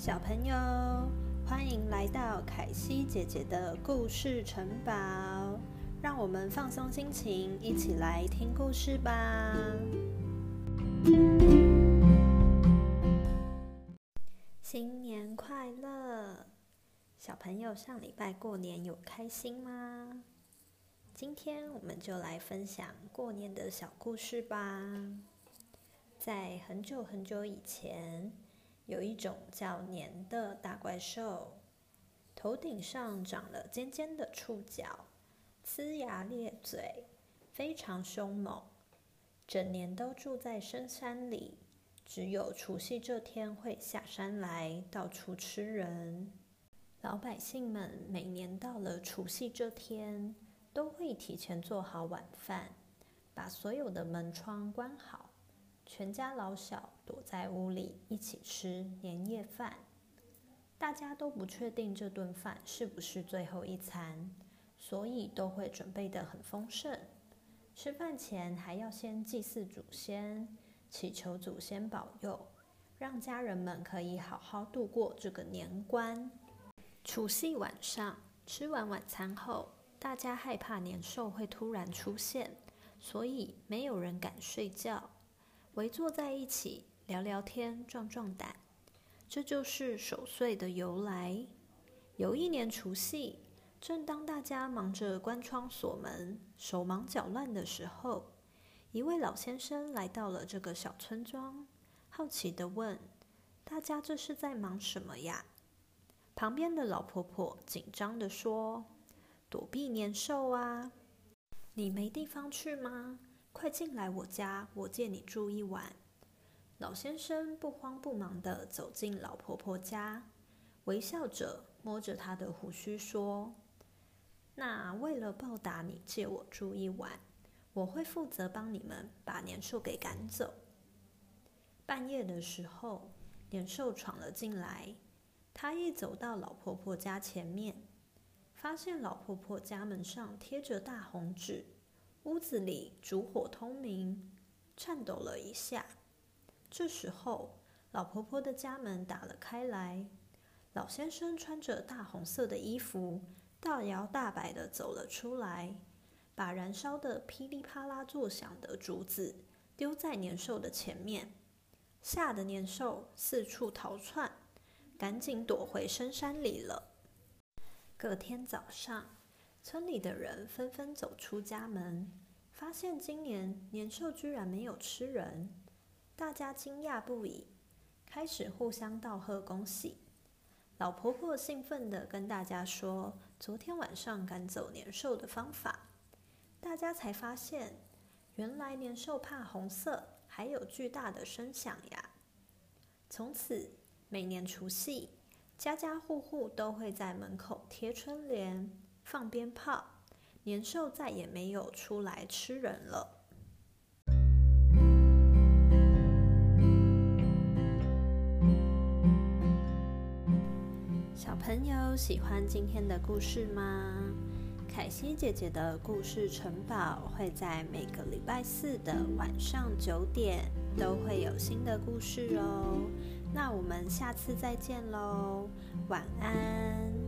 小朋友，欢迎来到凯西姐姐的故事城堡，让我们放松心情，一起来听故事吧。新年快乐！小朋友，上礼拜过年有开心吗？今天我们就来分享过年的小故事吧。在很久很久以前。有一种叫年的大怪兽，头顶上长了尖尖的触角，呲牙咧嘴，非常凶猛。整年都住在深山里，只有除夕这天会下山来，到处吃人。老百姓们每年到了除夕这天，都会提前做好晚饭，把所有的门窗关好。全家老小躲在屋里一起吃年夜饭，大家都不确定这顿饭是不是最后一餐，所以都会准备得很丰盛。吃饭前还要先祭祀祖先，祈求祖先保佑，让家人们可以好好度过这个年关。除夕晚上吃完晚餐后，大家害怕年兽会突然出现，所以没有人敢睡觉。围坐在一起聊聊天，壮壮胆，这就是守岁的由来。有一年除夕，正当大家忙着关窗锁门、手忙脚乱的时候，一位老先生来到了这个小村庄，好奇的问：“大家这是在忙什么呀？”旁边的老婆婆紧张的说：“躲避年兽啊！你没地方去吗？”快进来我家，我借你住一晚。老先生不慌不忙地走进老婆婆家，微笑着摸着她的胡须说：“那为了报答你借我住一晚，我会负责帮你们把年兽给赶走。”半夜的时候，年兽闯了进来。他一走到老婆婆家前面，发现老婆婆家门上贴着大红纸。屋子里烛火通明，颤抖了一下。这时候，老婆婆的家门打了开来，老先生穿着大红色的衣服，大摇大摆的走了出来，把燃烧的噼里啪啦作响的竹子丢在年兽的前面，吓得年兽四处逃窜，赶紧躲回深山里了。隔天早上。村里的人纷纷走出家门，发现今年年兽居然没有吃人，大家惊讶不已，开始互相道贺恭喜。老婆婆兴奋地跟大家说昨天晚上赶走年兽的方法，大家才发现，原来年兽怕红色，还有巨大的声响呀。从此，每年除夕，家家户户都会在门口贴春联。放鞭炮，年兽再也没有出来吃人了。小朋友喜欢今天的故事吗？凯西姐姐的故事城堡会在每个礼拜四的晚上九点都会有新的故事哦。那我们下次再见喽，晚安。